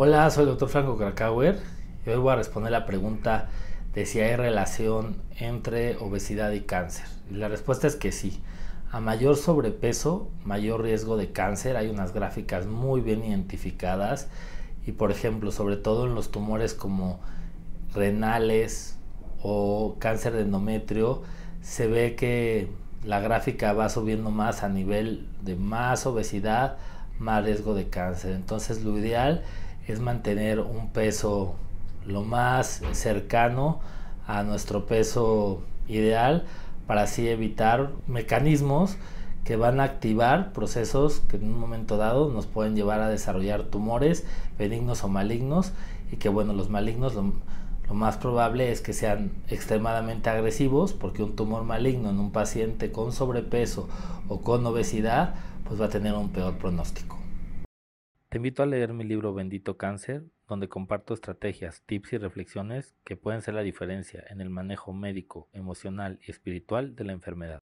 Hola, soy el doctor Franco Krakauer y hoy voy a responder la pregunta de si hay relación entre obesidad y cáncer. Y la respuesta es que sí. A mayor sobrepeso, mayor riesgo de cáncer. Hay unas gráficas muy bien identificadas y por ejemplo, sobre todo en los tumores como renales o cáncer de endometrio, se ve que la gráfica va subiendo más a nivel de más obesidad, más riesgo de cáncer. Entonces lo ideal es mantener un peso lo más cercano a nuestro peso ideal para así evitar mecanismos que van a activar procesos que en un momento dado nos pueden llevar a desarrollar tumores benignos o malignos y que bueno, los malignos lo más probable es que sean extremadamente agresivos porque un tumor maligno en un paciente con sobrepeso o con obesidad pues va a tener un peor pronóstico. Te invito a leer mi libro Bendito Cáncer, donde comparto estrategias, tips y reflexiones que pueden ser la diferencia en el manejo médico, emocional y espiritual de la enfermedad.